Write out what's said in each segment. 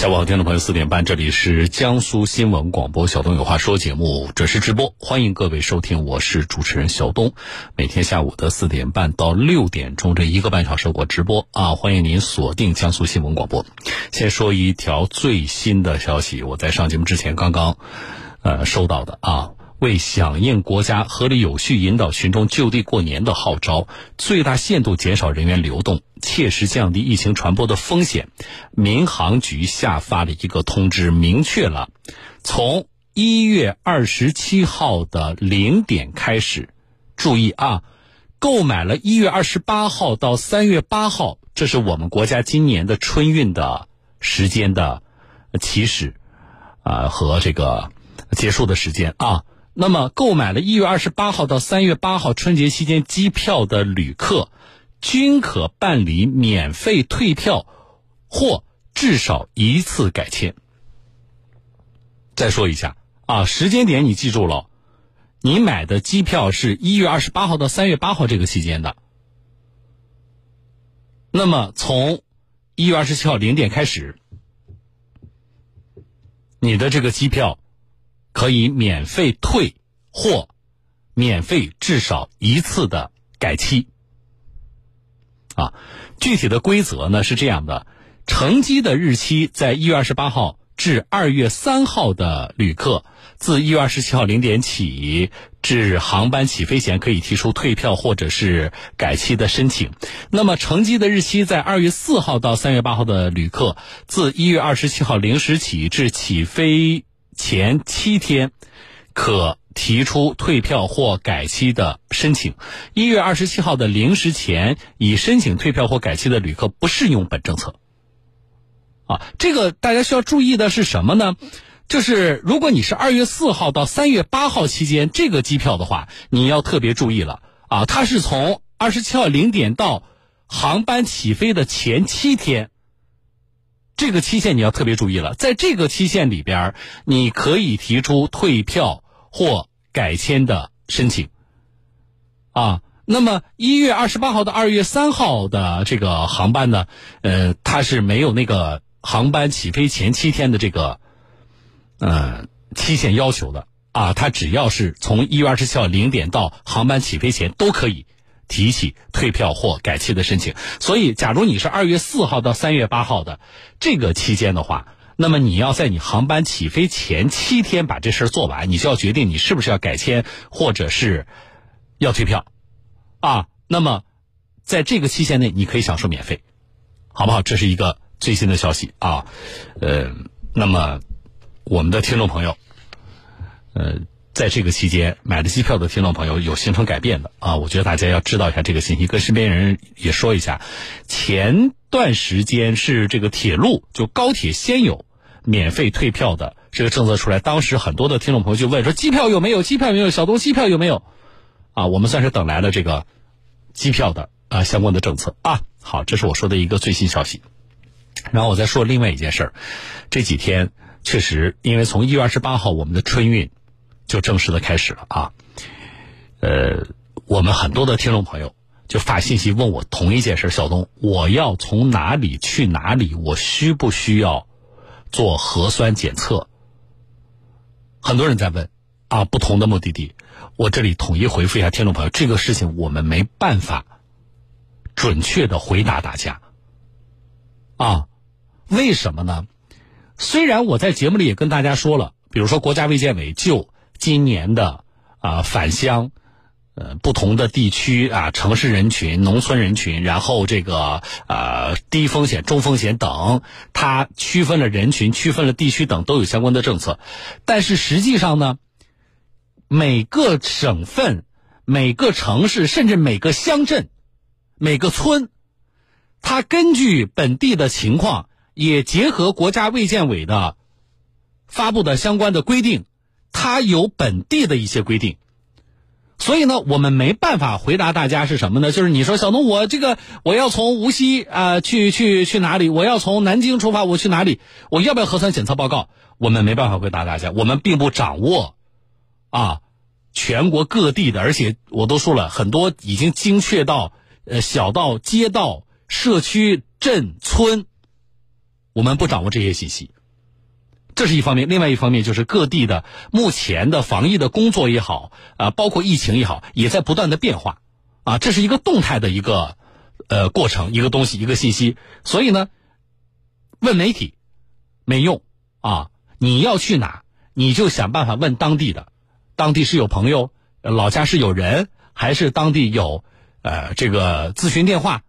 下午好，听众朋友，四点半，这里是江苏新闻广播小东有话说节目，准时直播，欢迎各位收听，我是主持人小东。每天下午的四点半到六点钟这一个半小时我直播啊，欢迎您锁定江苏新闻广播。先说一条最新的消息，我在上节目之前刚刚呃收到的啊。为响应国家合理有序引导群众就地过年的号召，最大限度减少人员流动，切实降低疫情传播的风险，民航局下发了一个通知，明确了从一月二十七号的零点开始，注意啊，购买了一月二十八号到三月八号，这是我们国家今年的春运的时间的起始啊和这个结束的时间啊。那么，购买了一月二十八号到三月八号春节期间机票的旅客，均可办理免费退票或至少一次改签。再说一下啊，时间点你记住了，你买的机票是一月二十八号到三月八号这个期间的。那么，从一月二十七号零点开始，你的这个机票。可以免费退或免费至少一次的改期啊。具体的规则呢是这样的：乘机的日期在一月二十八号至二月三号的旅客，自一月二十七号零点起至航班起飞前，可以提出退票或者是改期的申请。那么，乘机的日期在二月四号到三月八号的旅客，自一月二十七号零时起至起飞。前七天可提出退票或改期的申请。一月二十七号的零时前已申请退票或改期的旅客不适用本政策。啊，这个大家需要注意的是什么呢？就是如果你是二月四号到三月八号期间这个机票的话，你要特别注意了啊！它是从二十七号零点到航班起飞的前七天。这个期限你要特别注意了，在这个期限里边，你可以提出退票或改签的申请。啊，那么一月二十八号到二月三号的这个航班呢，呃，它是没有那个航班起飞前七天的这个，呃，期限要求的啊，它只要是从一月二十七号零点到航班起飞前都可以。提起退票或改期的申请，所以，假如你是二月四号到三月八号的这个期间的话，那么你要在你航班起飞前七天把这事儿做完，你就要决定你是不是要改签或者是要退票，啊，那么在这个期限内你可以享受免费，好不好？这是一个最新的消息啊，呃，那么我们的听众朋友，呃。在这个期间买的机票的听众朋友有形成改变的啊，我觉得大家要知道一下这个信息，跟身边人也说一下。前段时间是这个铁路就高铁先有免费退票的这个政策出来，当时很多的听众朋友就问说机票有没有？机票有没有？小东机票有没有？啊，我们算是等来了这个机票的啊相关的政策啊。好，这是我说的一个最新消息。然后我再说另外一件事儿，这几天确实因为从一月二十八号我们的春运。就正式的开始了啊，呃，我们很多的听众朋友就发信息问我同一件事小东，我要从哪里去哪里？我需不需要做核酸检测？很多人在问啊，不同的目的地，我这里统一回复一下听众朋友，这个事情我们没办法准确的回答大家啊，为什么呢？虽然我在节目里也跟大家说了，比如说国家卫健委就今年的啊返乡，呃不同的地区啊城市人群、农村人群，然后这个呃低风险、中风险等，它区分了人群、区分了地区等，都有相关的政策。但是实际上呢，每个省份、每个城市，甚至每个乡镇、每个村，它根据本地的情况，也结合国家卫健委的发布的相关的规定。它有本地的一些规定，所以呢，我们没办法回答大家是什么呢？就是你说小东，我这个我要从无锡啊去去去哪里？我要从南京出发，我去哪里？我要不要核酸检测报告？我们没办法回答大家，我们并不掌握啊全国各地的，而且我都说了很多，已经精确到呃小到街道、社区、镇村我们不掌握这些信息，这是一方面。另外一方面就是各地的目前的防疫的工作也好，啊，包括疫情也好，也在不断的变化，啊，这是一个动态的一个呃过程，一个东西，一个信息。所以呢，问媒体没用啊，你要去哪，你就想办法问当地的，当地是有朋友，老家是有人，还是当地有呃这个咨询电话，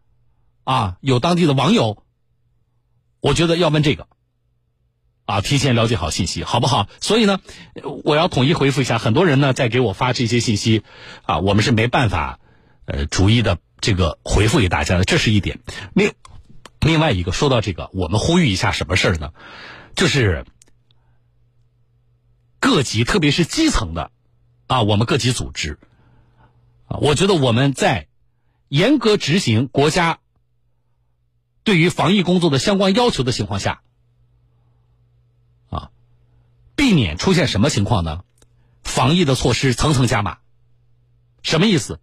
啊，有当地的网友。我觉得要问这个，啊，提前了解好信息，好不好？所以呢，我要统一回复一下，很多人呢在给我发这些信息，啊，我们是没办法，呃，逐一的这个回复给大家的，这是一点。另另外一个，说到这个，我们呼吁一下什么事儿呢？就是各级，特别是基层的，啊，我们各级组织，啊，我觉得我们在严格执行国家。对于防疫工作的相关要求的情况下，避免出现什么情况呢？防疫的措施层层加码，什么意思？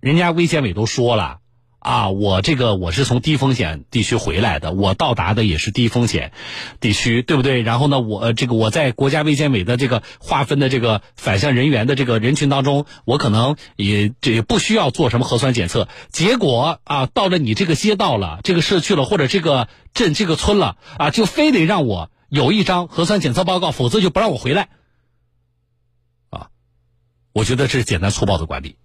人家卫健委都说了。啊，我这个我是从低风险地区回来的，我到达的也是低风险地区，对不对？然后呢，我这个我在国家卫健委的这个划分的这个返乡人员的这个人群当中，我可能也这不需要做什么核酸检测。结果啊，到了你这个街道了，这个社区了，或者这个镇、这个村了，啊，就非得让我有一张核酸检测报告，否则就不让我回来。啊，我觉得这是简单粗暴的管理。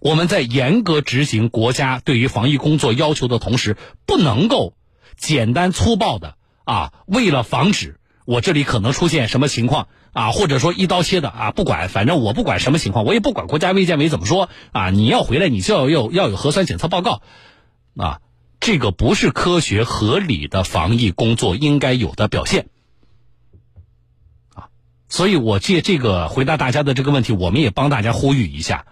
我们在严格执行国家对于防疫工作要求的同时，不能够简单粗暴的啊，为了防止我这里可能出现什么情况啊，或者说一刀切的啊，不管，反正我不管什么情况，我也不管国家卫健委怎么说啊，你要回来，你就要有要有核酸检测报告啊，这个不是科学合理的防疫工作应该有的表现啊，所以我借这个回答大家的这个问题，我们也帮大家呼吁一下。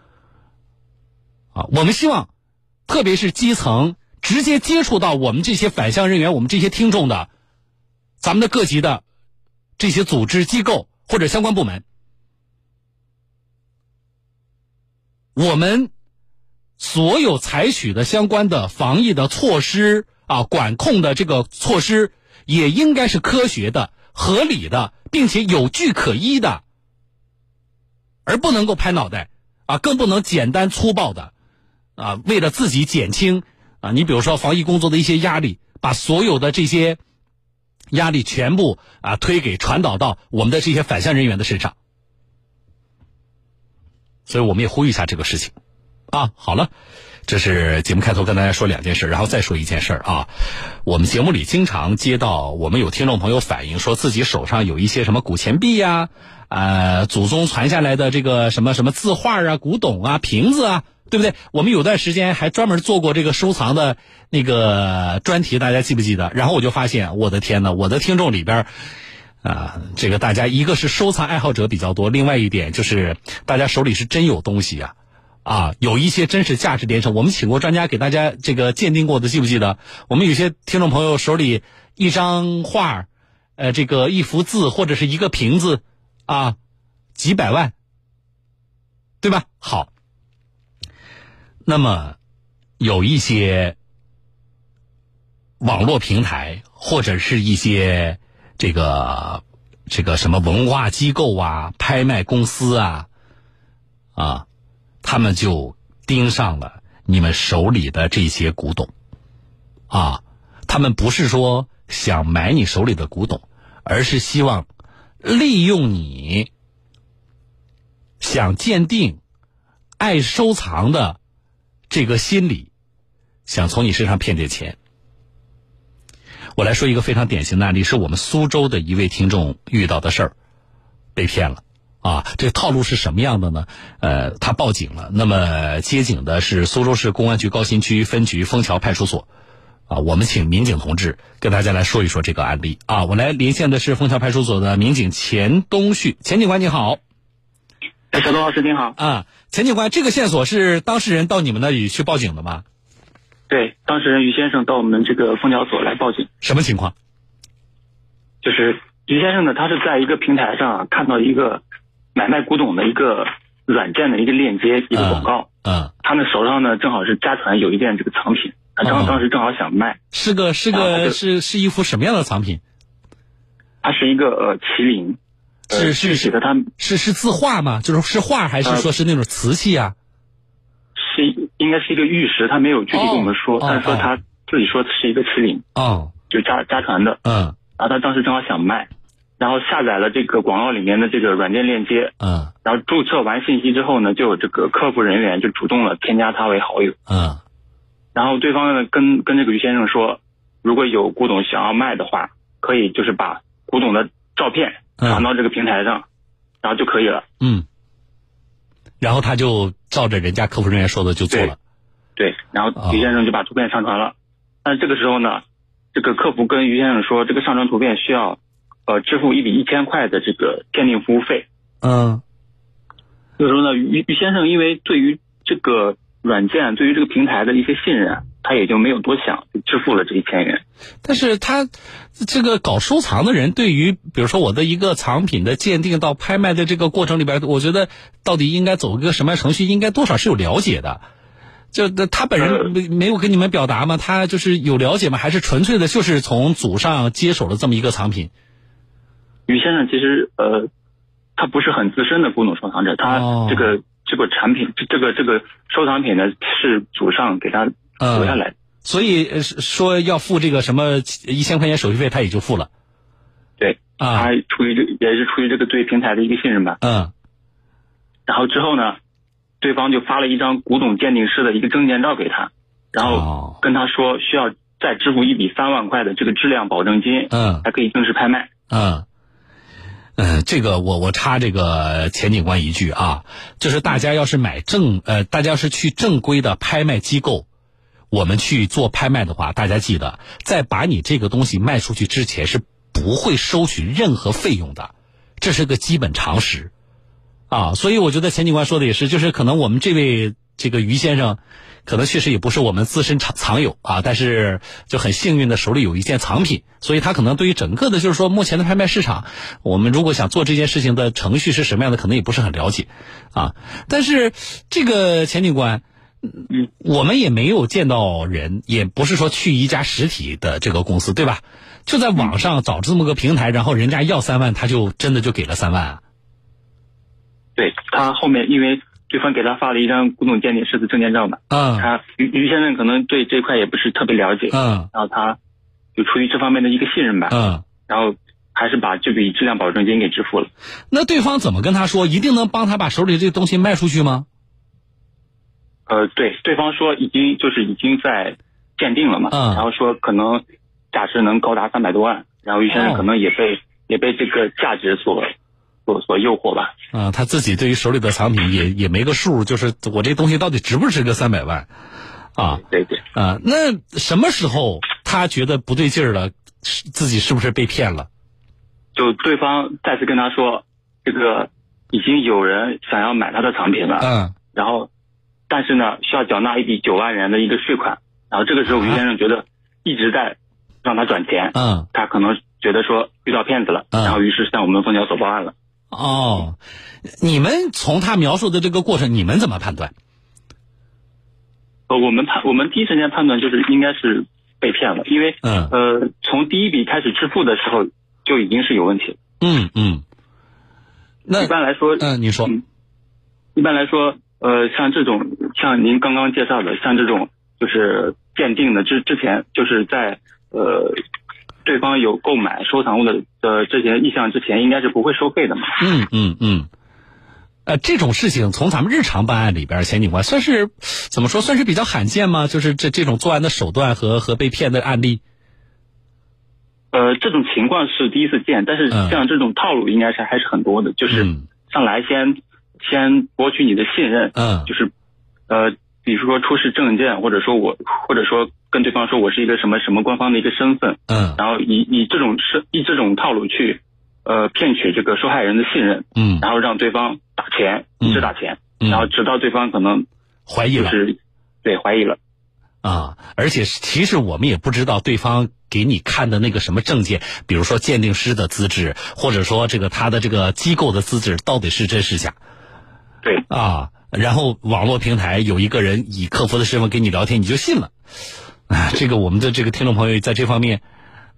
啊，我们希望，特别是基层直接接触到我们这些返乡人员、我们这些听众的，咱们的各级的这些组织机构或者相关部门，我们所有采取的相关的防疫的措施啊，管控的这个措施，也应该是科学的、合理的，并且有据可依的，而不能够拍脑袋啊，更不能简单粗暴的。啊，为了自己减轻啊，你比如说防疫工作的一些压力，把所有的这些压力全部啊推给传导到我们的这些返乡人员的身上，所以我们也呼吁一下这个事情啊。好了，这是节目开头跟大家说两件事，然后再说一件事儿啊。我们节目里经常接到我们有听众朋友反映，说自己手上有一些什么古钱币呀，呃，祖宗传下来的这个什么什么字画啊、古董啊、瓶子啊。对不对？我们有段时间还专门做过这个收藏的那个专题，大家记不记得？然后我就发现，我的天呐，我的听众里边，啊，这个大家一个是收藏爱好者比较多，另外一点就是大家手里是真有东西啊，啊，有一些真是价值连城。我们请过专家给大家这个鉴定过的，记不记得？我们有些听众朋友手里一张画，呃，这个一幅字或者是一个瓶子，啊，几百万，对吧？好。那么，有一些网络平台或者是一些这个这个什么文化机构啊、拍卖公司啊，啊，他们就盯上了你们手里的这些古董，啊，他们不是说想买你手里的古董，而是希望利用你想鉴定、爱收藏的。这个心理，想从你身上骗点钱。我来说一个非常典型的案例，是我们苏州的一位听众遇到的事儿，被骗了啊！这个套路是什么样的呢？呃，他报警了，那么接警的是苏州市公安局高新区分局枫桥派出所啊。我们请民警同志跟大家来说一说这个案例啊。我来连线的是枫桥派出所的民警钱东旭，钱警官你好。哎，小东老师您好啊，钱警官，这个线索是当事人到你们那里去报警的吗？对，当事人于先生到我们这个枫桥所来报警。什么情况？就是于先生呢，他是在一个平台上看到一个买卖古董的一个软件的一个链接，一个广告。嗯。他呢手上呢正好是家传有一件这个藏品，他正好当时正好想卖，是个是个是是一幅什么样的藏品？它是一个呃麒麟，是是写的，他是是字画吗？就是是画还是说是那种瓷器啊？是应该是一个玉石，他没有具体跟我们说，但是说他自己说是一个麒麟，哦，就家家传的，嗯，然后他当时正好想卖，然后下载了这个广告里面的这个软件链接，嗯，然后注册完信息之后呢，就有这个客服人员就主动了添加他为好友，嗯，然后对方呢跟跟这个于先生说，如果有古董想要卖的话，可以就是把古董的照片传到这个平台上，然后就可以了，嗯，然后他就照着人家客服人员说的就做了，对，然后于先生就把图片上传了，但这个时候呢，这个客服跟于先生说，这个上传图片需要。呃，支付一笔一千块的这个鉴定服务费。嗯，所以说呢，于于先生因为对于这个软件、对于这个平台的一些信任，他也就没有多想，就支付了这一千元。但是他这个搞收藏的人，对于比如说我的一个藏品的鉴定到拍卖的这个过程里边，我觉得到底应该走一个什么样程序，应该多少是有了解的。就他本人没没有跟你们表达吗？他就是有了解吗？还是纯粹的就是从祖上接手了这么一个藏品？于先生其实呃，他不是很资深的古董收藏者，他这个这个产品，这个这个收藏品呢是祖上给他留下来，所以说要付这个什么一千块钱手续费，他也就付了。对，啊，他出于这也是出于这个对平台的一个信任吧。嗯。然后之后呢，对方就发了一张古董鉴定师的一个证件照给他，然后跟他说需要再支付一笔三万块的这个质量保证金，嗯，才可以正式拍卖。嗯。嗯，这个我我插这个钱警官一句啊，就是大家要是买正呃，大家要是去正规的拍卖机构，我们去做拍卖的话，大家记得在把你这个东西卖出去之前是不会收取任何费用的，这是个基本常识啊。所以我觉得钱警官说的也是，就是可能我们这位这个于先生。可能确实也不是我们自身藏藏有啊，但是就很幸运的手里有一件藏品，所以他可能对于整个的，就是说目前的拍卖市场，我们如果想做这件事情的程序是什么样的，可能也不是很了解，啊，但是这个钱警官，嗯，我们也没有见到人，也不是说去一家实体的这个公司，对吧？就在网上找这么个平台，然后人家要三万，他就真的就给了三万啊？对他后面因为。对方给他发了一张古董鉴定师的证件照嘛，嗯，他于于先生可能对这块也不是特别了解，嗯，然后他就出于这方面的一个信任吧，嗯，然后还是把这笔质量保证金给支付了。那对方怎么跟他说？一定能帮他把手里这个东西卖出去吗？呃，对，对方说已经就是已经在鉴定了嘛，嗯，然后说可能价值能高达三百多万，然后于先生可能也被也被这个价值所。所所诱惑吧，啊，他自己对于手里的藏品也也没个数，就是我这东西到底值不值个三百万，啊，对对，啊，那什么时候他觉得不对劲儿了，自己是不是被骗了？就对方再次跟他说，这个已经有人想要买他的藏品了，嗯，然后，但是呢，需要缴纳一笔九万元的一个税款，然后这个时候于先生觉得一直在让他转钱，嗯，他可能觉得说遇到骗子了，然后于是向我们凤交所报案了。哦，你们从他描述的这个过程，你们怎么判断？呃，我们判，我们第一时间判断就是应该是被骗了，因为嗯呃，从第一笔开始支付的时候就已经是有问题了。嗯嗯。那一般来说，嗯，你说，一般来说，呃，像这种像您刚刚介绍的，像这种就是鉴定的之之前，就是在呃。对方有购买收藏物的的这些意向之前，应该是不会收费的嘛？嗯嗯嗯，呃，这种事情从咱们日常办案里边，钱警官算是怎么说，算是比较罕见吗？就是这这种作案的手段和和被骗的案例。呃，这种情况是第一次见，但是像这种套路应该是还是很多的，就是上来先先博取你的信任，嗯，就是呃。比如说出示证件，或者说我，或者说跟对方说我是一个什么什么官方的一个身份，嗯，然后以以这种是以这种套路去，呃，骗取这个受害人的信任，嗯，然后让对方打钱，一直打钱，嗯。然后直到对方可能怀疑了，是，对，怀疑了，啊，而且其实我们也不知道对方给你看的那个什么证件，比如说鉴定师的资质，或者说这个他的这个机构的资质到底是真是假，对，啊。然后网络平台有一个人以客服的身份跟你聊天，你就信了，啊，这个我们的这个听众朋友在这方面，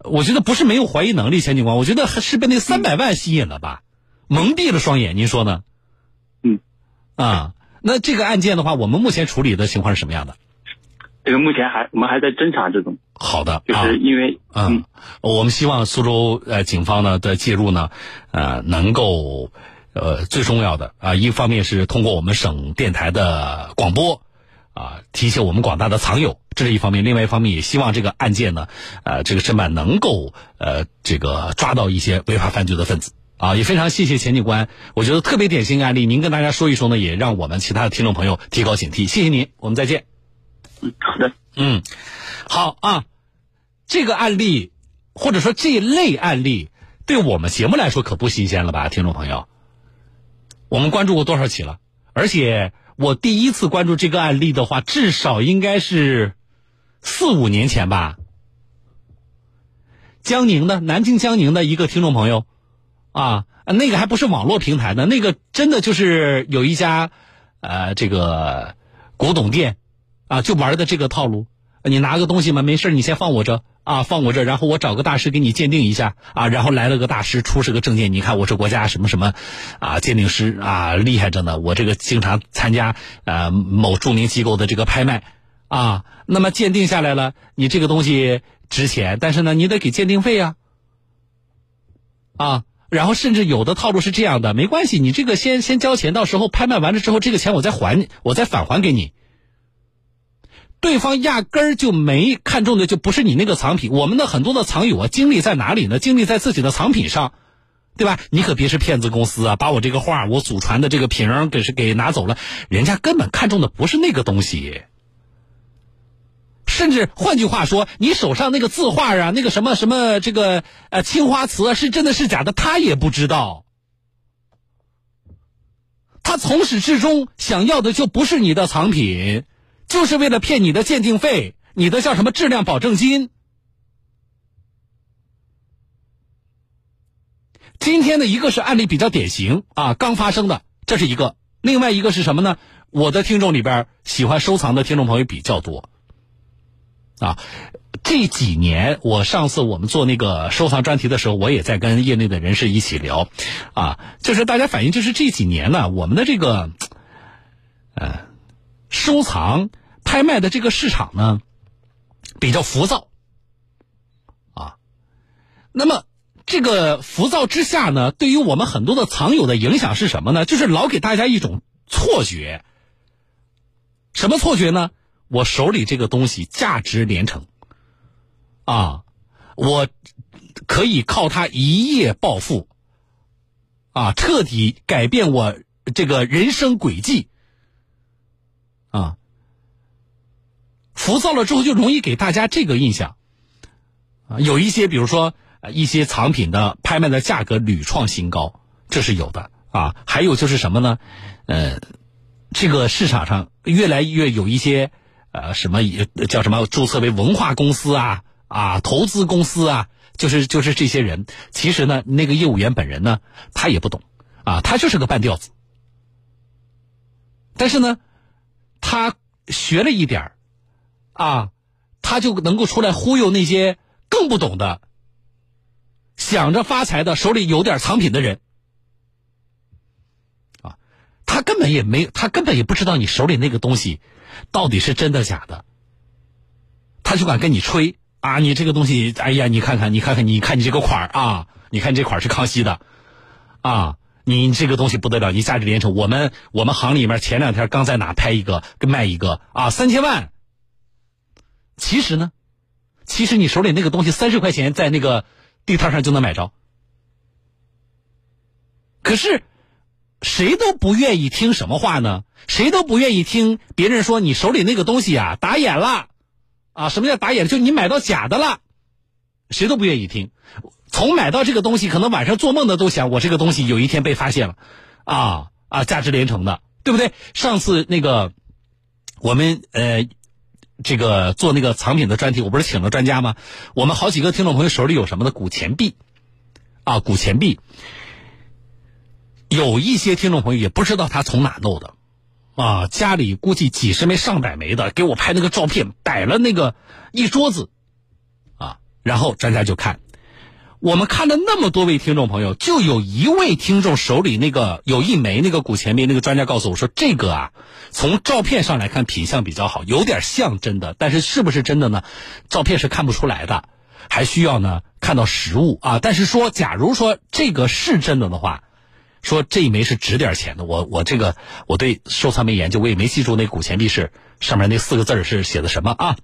我觉得不是没有怀疑能力，钱警官，我觉得还是被那三百万吸引了吧，蒙蔽了双眼，您说呢？嗯，啊，那这个案件的话，我们目前处理的情况是什么样的？这个目前还我们还在侦查之中，好的，就是因为嗯，我们希望苏州呃警方呢的介入呢，呃，能够呃最重要的啊，一方面是通过我们省电台的广播啊，提醒我们广大的藏友，这是一方面；另外一方面也希望这个案件呢，呃，这个侦办能够呃这个抓到一些违法犯罪的分子啊，也非常谢谢钱警官，我觉得特别典型案例，您跟大家说一说呢，也让我们其他的听众朋友提高警惕。谢谢您，我们再见。嗯，好的，嗯，好啊，这个案例或者说这一类案例，对我们节目来说可不新鲜了吧，听众朋友？我们关注过多少起了？而且我第一次关注这个案例的话，至少应该是四五年前吧。江宁的南京江宁的一个听众朋友，啊，那个还不是网络平台的，那个真的就是有一家呃这个古董店。啊，就玩的这个套路，你拿个东西嘛，没事你先放我这啊，放我这，然后我找个大师给你鉴定一下啊，然后来了个大师出示个证件，你看我是国家什么什么啊鉴定师啊，厉害着呢，我这个经常参加呃某著名机构的这个拍卖啊，那么鉴定下来了，你这个东西值钱，但是呢，你得给鉴定费呀，啊，然后甚至有的套路是这样的，没关系，你这个先先交钱，到时候拍卖完了之后，这个钱我再还，我再返还给你。对方压根儿就没看中的就不是你那个藏品。我们的很多的藏友啊，精力在哪里呢？精力在自己的藏品上，对吧？你可别是骗子公司啊，把我这个画，我祖传的这个瓶给是给拿走了，人家根本看中的不是那个东西。甚至换句话说，你手上那个字画啊，那个什么什么这个呃青花瓷啊，是真的是假的，他也不知道。他从始至终想要的就不是你的藏品。就是为了骗你的鉴定费，你的叫什么质量保证金？今天的一个是案例比较典型啊，刚发生的，这是一个；另外一个是什么呢？我的听众里边喜欢收藏的听众朋友比较多啊。这几年，我上次我们做那个收藏专题的时候，我也在跟业内的人士一起聊啊，就是大家反映，就是这几年呢，我们的这个呃收藏。拍卖的这个市场呢，比较浮躁，啊，那么这个浮躁之下呢，对于我们很多的藏友的影响是什么呢？就是老给大家一种错觉，什么错觉呢？我手里这个东西价值连城，啊，我可以靠它一夜暴富，啊，彻底改变我这个人生轨迹，啊。浮躁了之后，就容易给大家这个印象，啊，有一些比如说一些藏品的拍卖的价格屡创新高，这是有的啊。还有就是什么呢？呃，这个市场上越来越有一些呃什么叫什么注册为文化公司啊啊投资公司啊，就是就是这些人，其实呢那个业务员本人呢他也不懂啊，他就是个半吊子，但是呢他学了一点儿。啊，他就能够出来忽悠那些更不懂的、想着发财的、手里有点藏品的人。啊，他根本也没，他根本也不知道你手里那个东西到底是真的假的，他就敢跟你吹啊！你这个东西，哎呀，你看看，你看看，你看你这个款啊，你看这款是康熙的，啊，你这个东西不得了，你价值连城。我们我们行里面前两天刚在哪拍一个，跟卖一个啊，三千万。其实呢，其实你手里那个东西三十块钱在那个地摊上就能买着，可是谁都不愿意听什么话呢？谁都不愿意听别人说你手里那个东西啊打眼了，啊，什么叫打眼？就你买到假的了，谁都不愿意听。从买到这个东西，可能晚上做梦的都想，我这个东西有一天被发现了，啊啊，价值连城的，对不对？上次那个我们呃。这个做那个藏品的专题，我不是请了专家吗？我们好几个听众朋友手里有什么的古钱币，啊，古钱币，有一些听众朋友也不知道他从哪弄的，啊，家里估计几十枚、上百枚的，给我拍那个照片，摆了那个一桌子，啊，然后专家就看，我们看了那么多位听众朋友，就有一位听众手里那个有一枚那个古钱币，那个专家告诉我说，这个啊，从照片上来看品相比较好，有点像真的，但是是不是真的呢？照片是看不出来的，还需要呢看到实物啊。但是说，假如说这个是真的的话。说这一枚是值点钱的，我我这个我对收藏没研究，我也没记住那古钱币是上面那四个字是写的什么啊？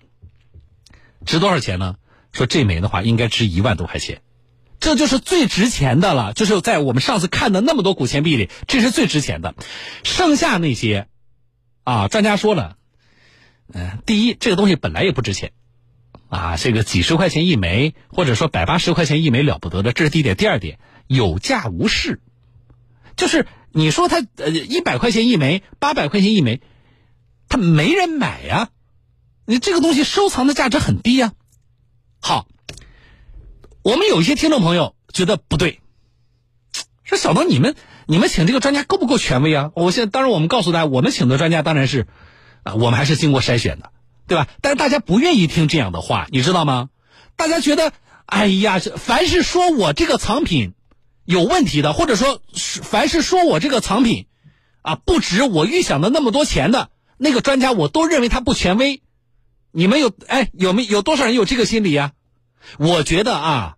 值多少钱呢？说这枚的话应该值一万多块钱，这就是最值钱的了。就是在我们上次看的那么多古钱币里，这是最值钱的。剩下那些，啊，专家说了，嗯，第一，这个东西本来也不值钱，啊，这个几十块钱一枚，或者说百八十块钱一枚了不得的，这是第一点。第二点，有价无市。就是你说它呃一百块钱一枚，八百块钱一枚，它没人买呀。你这个东西收藏的价值很低呀。好，我们有一些听众朋友觉得不对，说小东你们你们请这个专家够不够权威啊？我现在当然我们告诉大家，我们请的专家当然是啊，我们还是经过筛选的，对吧？但是大家不愿意听这样的话，你知道吗？大家觉得哎呀，凡是说我这个藏品。有问题的，或者说，凡是说我这个藏品，啊，不值我预想的那么多钱的那个专家，我都认为他不权威。你们有哎有没有多少人有这个心理呀？我觉得啊，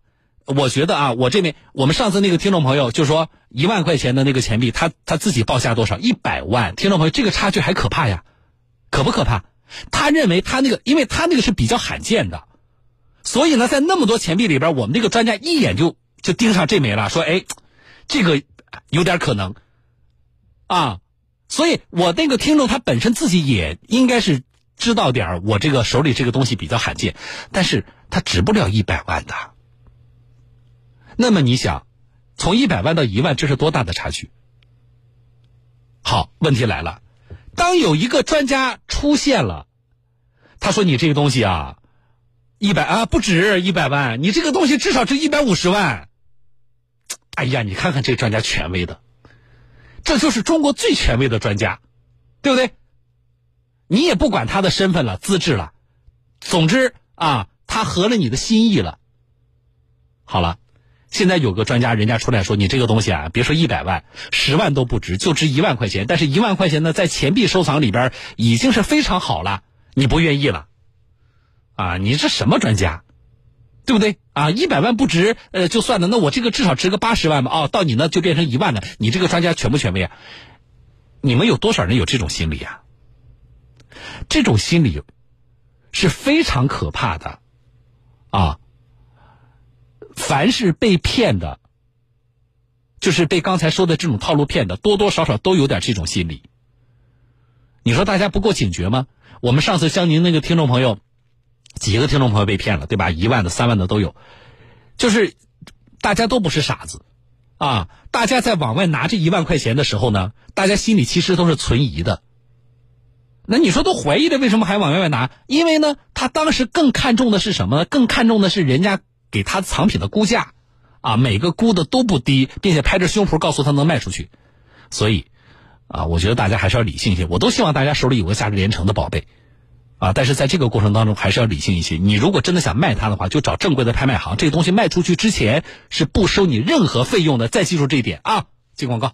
我觉得啊，我这边我们上次那个听众朋友就说一万块钱的那个钱币，他他自己报价多少？一百万。听众朋友，这个差距还可怕呀，可不可怕？他认为他那个，因为他那个是比较罕见的，所以呢，在那么多钱币里边，我们这个专家一眼就。就盯上这枚了，说哎，这个有点可能啊，所以我那个听众他本身自己也应该是知道点我这个手里这个东西比较罕见，但是他值不了一百万的。那么你想，从一百万到一万，这是多大的差距？好，问题来了，当有一个专家出现了，他说你这个东西啊。一百啊，不止一百万，你这个东西至少值一百五十万。哎呀，你看看这专家权威的，这就是中国最权威的专家，对不对？你也不管他的身份了、资质了，总之啊，他合了你的心意了。好了，现在有个专家，人家出来说你这个东西啊，别说一百万、十万都不值，就值一万块钱。但是一万块钱呢，在钱币收藏里边已经是非常好了，你不愿意了。啊，你是什么专家，对不对？啊，一百万不值，呃，就算了。那我这个至少值个八十万吧。哦，到你那就变成一万了。你这个专家权不权威啊？你们有多少人有这种心理啊？这种心理是非常可怕的啊！凡是被骗的，就是被刚才说的这种套路骗的，多多少少都有点这种心理。你说大家不够警觉吗？我们上次向您那个听众朋友。几个听众朋友被骗了，对吧？一万的、三万的都有，就是大家都不是傻子啊！大家在往外拿这一万块钱的时候呢，大家心里其实都是存疑的。那你说都怀疑了，为什么还往外外拿？因为呢，他当时更看重的是什么？更看重的是人家给他藏品的估价啊，每个估的都不低，并且拍着胸脯告诉他能卖出去。所以啊，我觉得大家还是要理性一些。我都希望大家手里有个价值连城的宝贝。啊，但是在这个过程当中还是要理性一些。你如果真的想卖它的话，就找正规的拍卖行。这个东西卖出去之前是不收你任何费用的。再记住这一点啊！接广告。